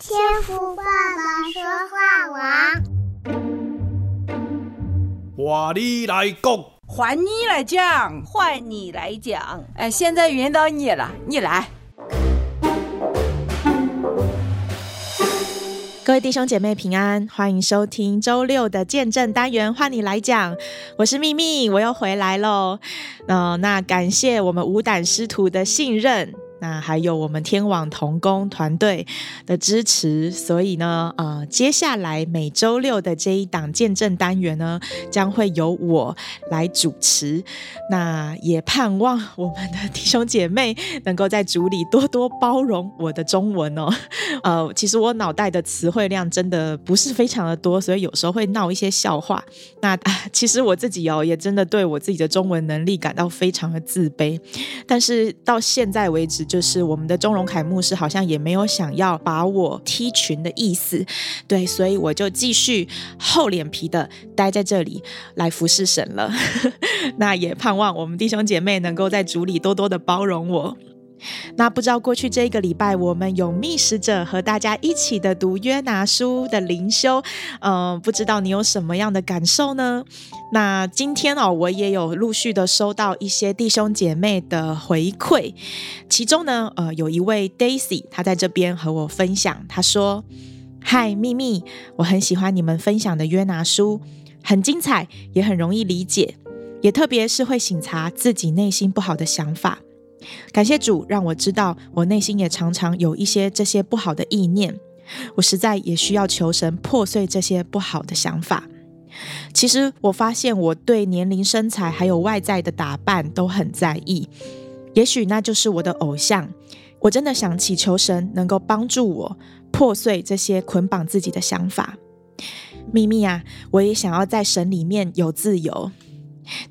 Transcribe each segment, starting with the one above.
天赋爸爸说话王，换你来讲，换你来讲，换你来讲。哎，现在轮到你了，你来。各位弟兄姐妹平安，欢迎收听周六的见证单元，换你来讲。我是秘密，我又回来喽。呃，那感谢我们无胆师徒的信任。那还有我们天网同工团队的支持，所以呢，呃，接下来每周六的这一档见证单元呢，将会由我来主持。那也盼望我们的弟兄姐妹能够在组里多多包容我的中文哦。呃，其实我脑袋的词汇量真的不是非常的多，所以有时候会闹一些笑话。那 其实我自己哦，也真的对我自己的中文能力感到非常的自卑。但是到现在为止，就是我们的钟荣凯牧师好像也没有想要把我踢群的意思，对，所以我就继续厚脸皮的待在这里来服侍神了。那也盼望我们弟兄姐妹能够在主里多多的包容我。那不知道过去这一个礼拜，我们有密使者和大家一起的读约拿书的灵修，嗯、呃，不知道你有什么样的感受呢？那今天哦，我也有陆续的收到一些弟兄姐妹的回馈，其中呢，呃，有一位 Daisy，她在这边和我分享，她说：“嗨，秘密，我很喜欢你们分享的约拿书，很精彩，也很容易理解，也特别是会省察自己内心不好的想法。”感谢主，让我知道我内心也常常有一些这些不好的意念，我实在也需要求神破碎这些不好的想法。其实我发现我对年龄、身材还有外在的打扮都很在意，也许那就是我的偶像。我真的想祈求神能够帮助我破碎这些捆绑自己的想法。秘密啊，我也想要在神里面有自由。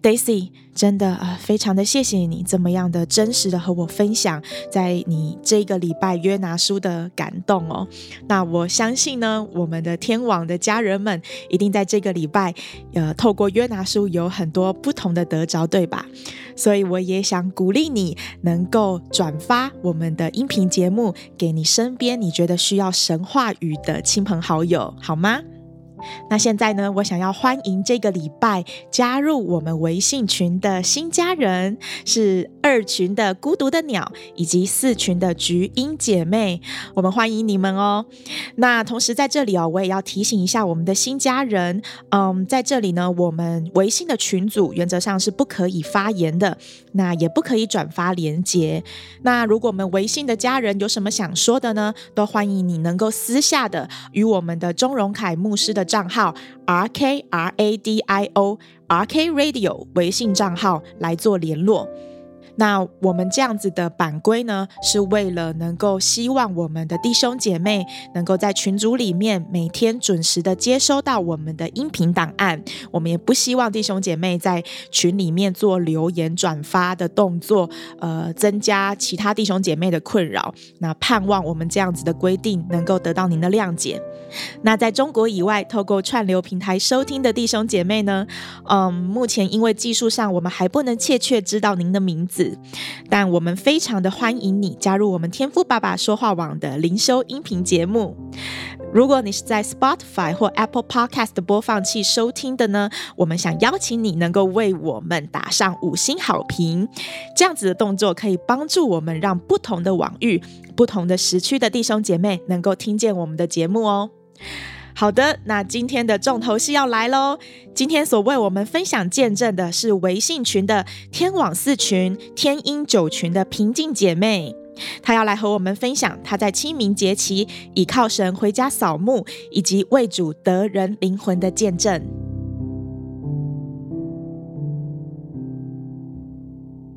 Daisy，真的呃，非常的谢谢你这么样的真实的和我分享，在你这个礼拜约拿书的感动哦。那我相信呢，我们的天网的家人们一定在这个礼拜，呃，透过约拿书有很多不同的得着，对吧？所以我也想鼓励你，能够转发我们的音频节目给你身边你觉得需要神话语的亲朋好友，好吗？那现在呢，我想要欢迎这个礼拜加入我们微信群的新家人，是二群的孤独的鸟，以及四群的菊英姐妹，我们欢迎你们哦。那同时在这里哦，我也要提醒一下我们的新家人，嗯，在这里呢，我们微信的群组原则上是不可以发言的，那也不可以转发连接。那如果我们微信的家人有什么想说的呢，都欢迎你能够私下的与我们的钟荣凯牧师的账号 R K R A D I O R K Radio 微信账号来做联络。那我们这样子的版规呢，是为了能够希望我们的弟兄姐妹能够在群组里面每天准时的接收到我们的音频档案。我们也不希望弟兄姐妹在群里面做留言转发的动作，呃，增加其他弟兄姐妹的困扰。那盼望我们这样子的规定能够得到您的谅解。那在中国以外，透过串流平台收听的弟兄姐妹呢，嗯，目前因为技术上我们还不能确切知道您的名字。但我们非常的欢迎你加入我们天父爸爸说话网的灵修音频节目。如果你是在 Spotify 或 Apple Podcast 的播放器收听的呢，我们想邀请你能够为我们打上五星好评。这样子的动作可以帮助我们让不同的网域、不同的时区的弟兄姐妹能够听见我们的节目哦。好的，那今天的重头戏要来喽。今天所为我们分享见证的是微信群的天网四群、天音九群的平静姐妹，她要来和我们分享她在清明节期倚靠神回家扫墓，以及为主得人灵魂的见证。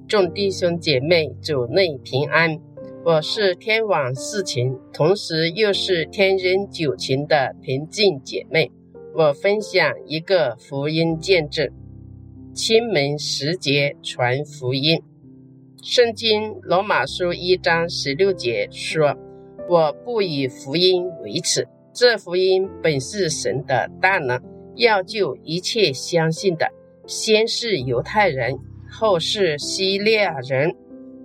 众弟兄姐妹，主内平安。我是天网四情，同时又是天人九情的平静姐妹。我分享一个福音见证：清明时节传福音。圣经罗马书一章十六节说：“我不以福音为耻，这福音本是神的大能，要救一切相信的，先是犹太人，后是希腊人。”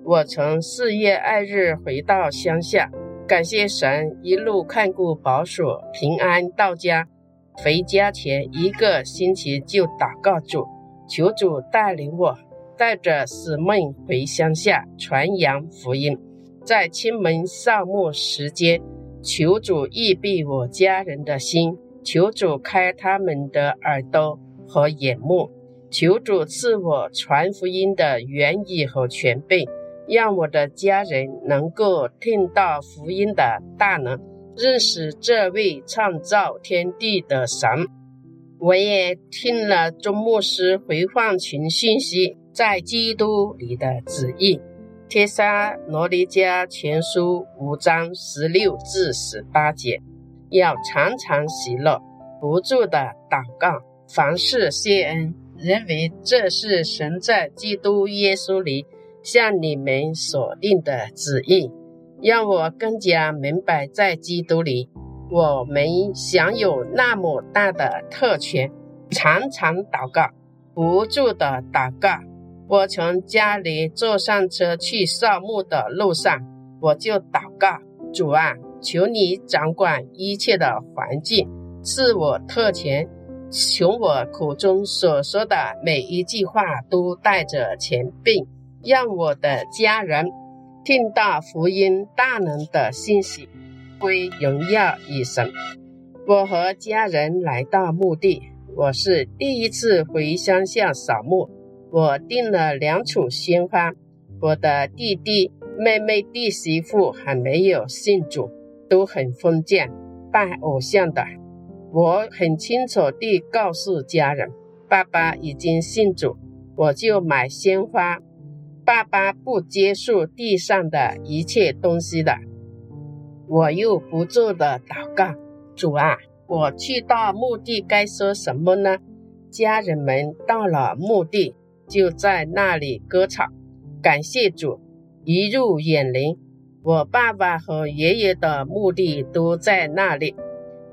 我从四月二日回到乡下，感谢神一路看顾保守，平安到家。回家前一个星期就祷告主，求主带领我，带着使命回乡下传扬福音。在清明扫墓时间，求主预备我家人的心，求主开他们的耳朵和眼目，求主赐我传福音的言语和权柄，让我的家人能够听到福音的大能，认识这位创造天地的神。我也听了钟牧师回放群信息，在基督里的旨意。帖撒罗尼迦前书五章十六至十八节，要常常喜乐，不住的祷告，凡事谢恩，认为这是神在基督耶稣里向你们所定的旨意。让我更加明白，在基督里，我们享有那么大的特权，常常祷告，不住的祷告。我从家里坐上车去扫墓的路上，我就祷告：主啊，求你掌管一切的环境，赐我特权，求我口中所说的每一句话都带着权柄，让我的家人听到福音大能的信息，归荣耀与神。我和家人来到墓地，我是第一次回乡下扫墓。我订了两束鲜花，我的弟弟、妹妹、弟媳妇还没有信主，都很封建，拜偶像的。我很清楚地告诉家人，爸爸已经信主，我就买鲜花。爸爸不接受地上的一切东西的，我又不住的祷告，主啊，我去到墓地该说什么呢？家人们到了墓地。就在那里割草，感谢主，一入眼林，我爸爸和爷爷的墓地都在那里。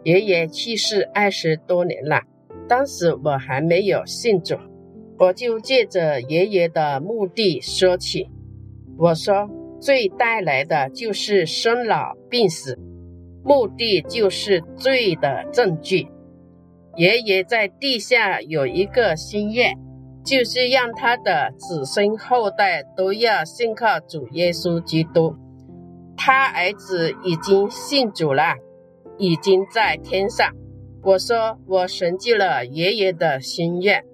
爷爷去世二十多年了，当时我还没有信主，我就借着爷爷的墓地说起。我说，罪带来的就是生老病死，墓地就是罪的证据。爷爷在地下有一个心愿。就是让他的子孙后代都要信靠主耶稣基督。他儿子已经信主了，已经在天上。我说我成就了爷爷的心愿。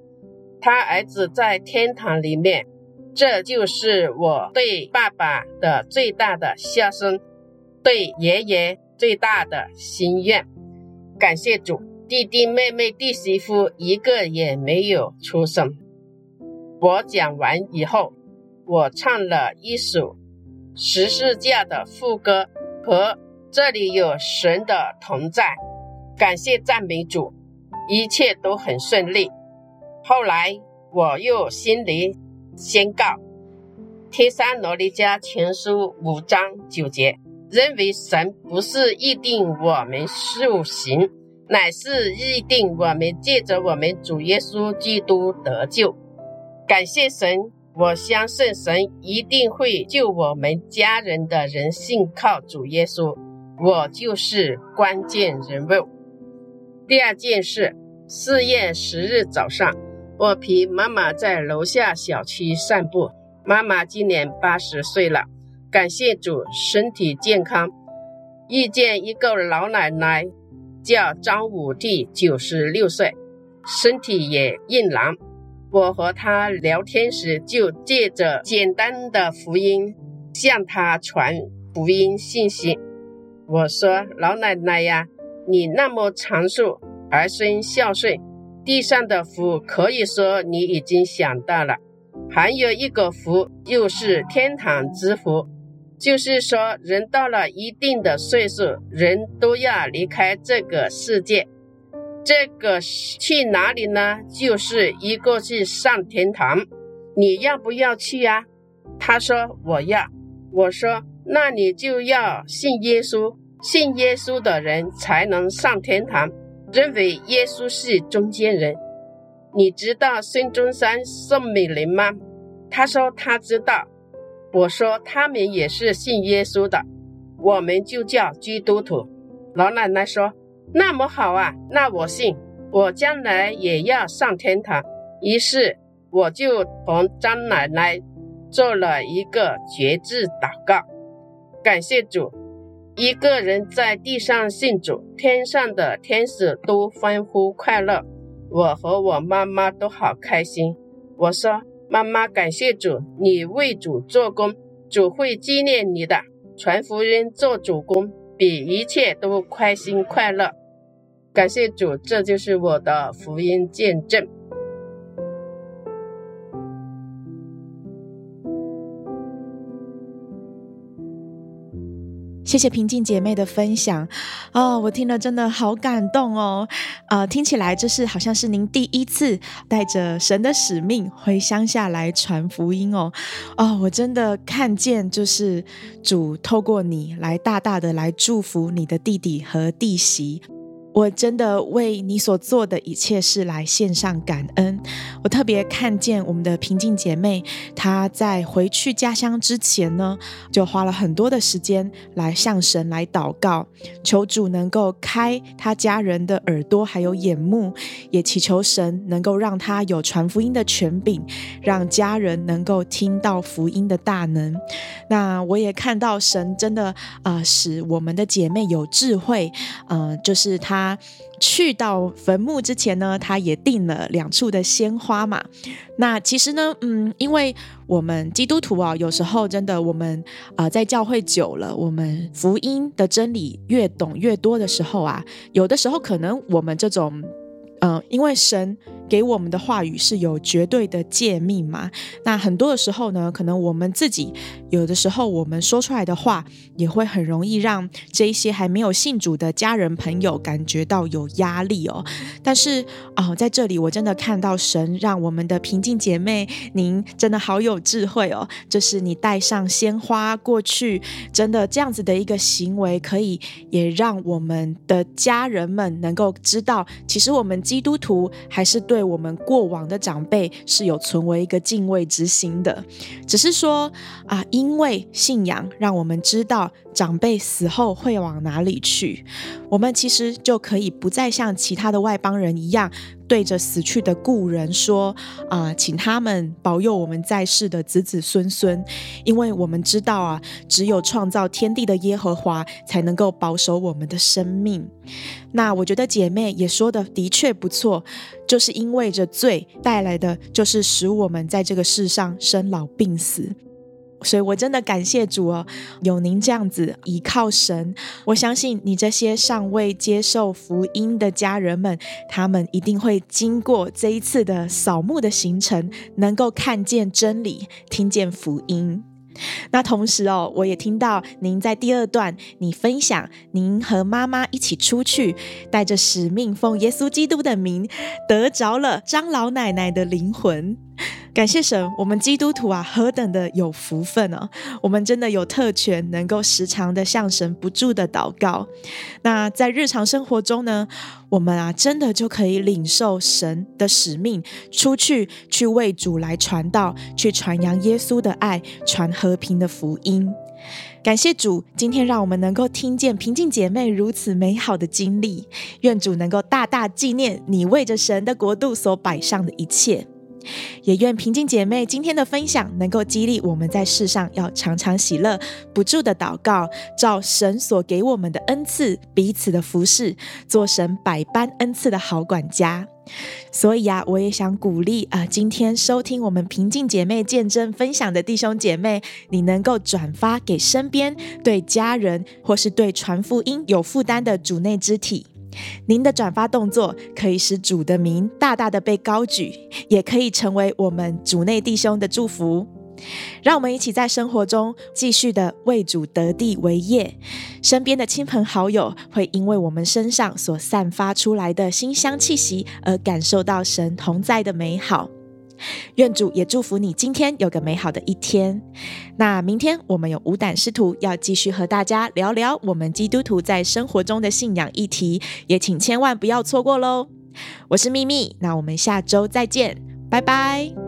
他儿子在天堂里面，这就是我对爸爸的最大的孝顺，对爷爷最大的心愿。感谢主，弟弟妹妹弟媳妇一个也没有出生。我讲完以后，我唱了一首十字架的副歌，和这里有神的同在，感谢赞美主，一切都很顺利。后来我又心里宣告，天山罗尼迦前书五章九节，认为神不是预定我们受刑，乃是预定我们借着我们主耶稣基督得救。感谢神，我相信神一定会救我们家人的人信靠主耶稣，我就是关键人物。第二件事，四月十日早上，我陪妈妈在楼下小区散步。妈妈今年八十岁了，感谢主，身体健康。遇见一个老奶奶，叫张武娣，九十六岁，身体也硬朗。我和她聊天时，就借着简单的福音向她传福音信息。我说：“老奶奶呀，你那么长寿，儿孙孝顺，地上的福可以说你已经想到了。还有一个福，又是天堂之福，就是说人到了一定的岁数，人都要离开这个世界。”这个去哪里呢？就是一个去上天堂，你要不要去呀？他说我要。我说那你就要信耶稣，信耶稣的人才能上天堂。认为耶稣是中间人。你知道孙中山、宋美龄吗？他说他知道。我说他们也是信耶稣的。我们就叫基督徒。老奶奶说：“那么好啊，那我信，我将来也要上天堂。”于是我就同张奶奶做了一个绝志祷告，感谢主。一个人在地上信主，天上的天使都欢呼快乐，我和我妈妈都好开心。我说：“妈妈，感谢主，你为主做工，主会纪念你的。传福音做主工，比一切都开心快乐。感谢主，这就是我的福音见证。”谢谢平静姐妹的分享，哦，我听了真的好感动哦，呃，听起来这是好像是您第一次带着神的使命回乡下来传福音哦，哦，我真的看见就是主透过你来大大的来祝福你的弟弟和弟媳。我真的为你所做的一切事来献上感恩。我特别看见我们的平静姐妹，她在回去家乡之前呢，就花了很多的时间来向神来祷告，求主能够开她家人的耳朵还有眼目，也祈求神能够让她有传福音的权柄，让家人能够听到福音的大能。那我也看到神真的啊、呃，使我们的姐妹有智慧，嗯、呃，就是她。去到坟墓之前呢，他也订了两处的鲜花嘛。那其实呢，嗯，因为我们基督徒啊，有时候真的，我们啊、在教会久了，我们福音的真理越懂越多的时候啊，有的时候可能我们这种。嗯、呃，因为神给我们的话语是有绝对的诫命嘛，那很多的时候呢，可能我们自己有的时候我们说出来的话，也会很容易让这一些还没有信主的家人朋友感觉到有压力哦。但是啊、在这里我真的看到神让我们的平静姐妹，您真的好有智慧哦，就是你带上鲜花过去，真的这样子的一个行为，可以也让我们的家人们能够知道，其实我们。基督徒还是对对我们过往的长辈是有存为一个敬畏之心的，只是说啊，因为信仰让我们知道长辈死后会往哪里去，我们其实就可以不再像其他的外邦人一样。对着死去的故人说：“啊、请他们保佑我们在世的子子孙孙，因为我们知道啊，只有创造天地的耶和华才能够保守我们的生命。那我觉得姐妹也说的的确不错，就是因为这罪带来的，就是使我们在这个世上生老病死。”所以，我真的感谢主哦，有您这样子依靠神，我相信你这些尚未接受福音的家人们，他们一定会经过这一次的扫墓的行程，能够看见真理，听见福音。那同时哦，我也听到您在第二段，你分享您和妈妈一起出去，带着使命，奉耶稣基督的名，得着了张老奶奶的灵魂。感谢神，我们基督徒啊，何等的有福分哦！我们真的有特权，能够时常的向神不住的祷告。那在日常生活中呢，我们啊，真的就可以领受神的使命，出去去为主来传道，去传扬耶稣的爱，传和平的福音。感谢主，今天让我们能够听见平静姐妹如此美好的经历。愿主能够大大纪念你为着神的国度所摆上的一切。也愿平静姐妹今天的分享能够激励我们在世上要常常喜乐，不住的祷告，照神所给我们的恩赐彼此的服侍，做神百般恩赐的好管家。所以啊，我也想鼓励啊、今天收听我们平静姐妹见证分享的弟兄姐妹，你能够转发给身边对家人或是对传福音有负担的主内肢体。您的转发动作可以使主的名大大的被高举，也可以成为我们主内弟兄的祝福。让我们一起在生活中继续的为主得地为业，身边的亲朋好友会因为我们身上所散发出来的馨香气息而感受到神同在的美好。愿主也祝福你今天有个美好的一天。那明天我们有五胆师徒要继续和大家聊聊我们基督徒在生活中的信仰议题，也请千万不要错过喽。我是咪咪，那我们下周再见，拜拜。